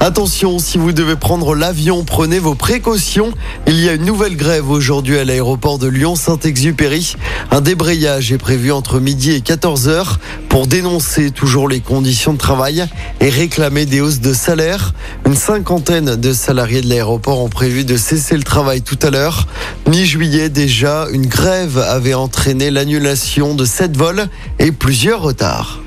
Attention, si vous devez prendre l'avion, prenez vos précautions. Il y a une nouvelle grève aujourd'hui à l'aéroport de Lyon-Saint-Exupéry. Un débrayage est prévu entre midi et 14h pour dénoncer toujours les conditions de travail et réclamer des hausses de salaire. Une cinquantaine de salariés de l'aéroport ont prévu de cesser le travail tout à l'heure. Mi-juillet déjà, une grève avait entraîné l'annulation de sept vols et plusieurs retards.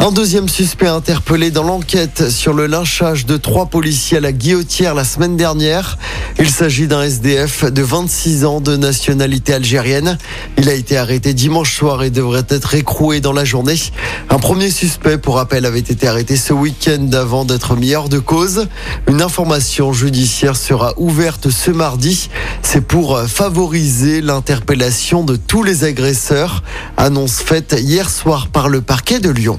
Un deuxième suspect interpellé dans l'enquête sur le lynchage de trois policiers à la guillotière la semaine dernière. Il s'agit d'un SDF de 26 ans de nationalité algérienne. Il a été arrêté dimanche soir et devrait être écroué dans la journée. Un premier suspect, pour rappel, avait été arrêté ce week-end avant d'être mis hors de cause. Une information judiciaire sera ouverte ce mardi. C'est pour favoriser l'interpellation de tous les agresseurs. Annonce faite hier soir par le parquet de Lyon.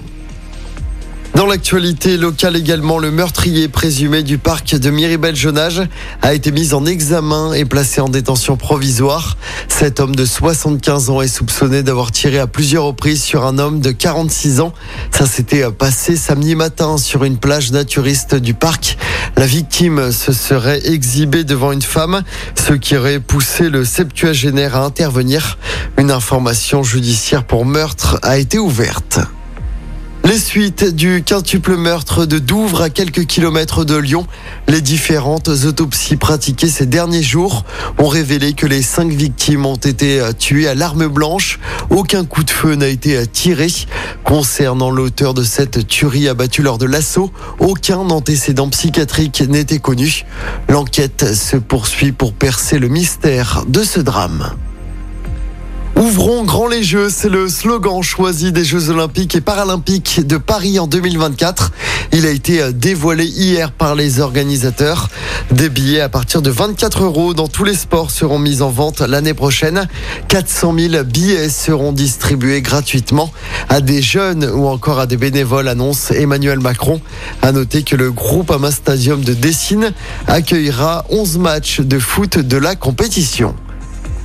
Dans l'actualité locale également, le meurtrier présumé du parc de Miribel-Jonage a été mis en examen et placé en détention provisoire. Cet homme de 75 ans est soupçonné d'avoir tiré à plusieurs reprises sur un homme de 46 ans. Ça s'était passé samedi matin sur une plage naturiste du parc. La victime se serait exhibée devant une femme, ce qui aurait poussé le septuagénaire à intervenir. Une information judiciaire pour meurtre a été ouverte. Les suites du quintuple meurtre de Douvres à quelques kilomètres de Lyon. Les différentes autopsies pratiquées ces derniers jours ont révélé que les cinq victimes ont été tuées à l'arme blanche. Aucun coup de feu n'a été tiré. Concernant l'auteur de cette tuerie abattue lors de l'assaut, aucun antécédent psychiatrique n'était connu. L'enquête se poursuit pour percer le mystère de ce drame. Ouvrons grand les jeux, c'est le slogan choisi des Jeux Olympiques et Paralympiques de Paris en 2024. Il a été dévoilé hier par les organisateurs. Des billets à partir de 24 euros dans tous les sports seront mis en vente l'année prochaine. 400 000 billets seront distribués gratuitement à des jeunes ou encore à des bénévoles, annonce Emmanuel Macron. À noter que le groupe Ama Stadium de Dessine accueillera 11 matchs de foot de la compétition.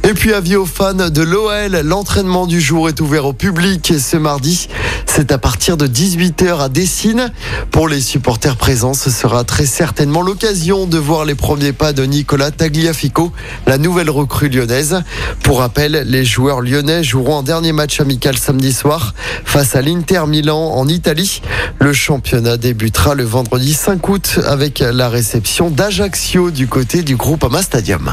Et puis avis aux fans de l'OL, l'entraînement du jour est ouvert au public ce mardi. C'est à partir de 18h à Dessine. Pour les supporters présents, ce sera très certainement l'occasion de voir les premiers pas de Nicolas Tagliafico, la nouvelle recrue lyonnaise. Pour rappel, les joueurs lyonnais joueront un dernier match amical samedi soir face à l'Inter Milan en Italie. Le championnat débutera le vendredi 5 août avec la réception d'Ajaccio du côté du groupe Ama Stadium.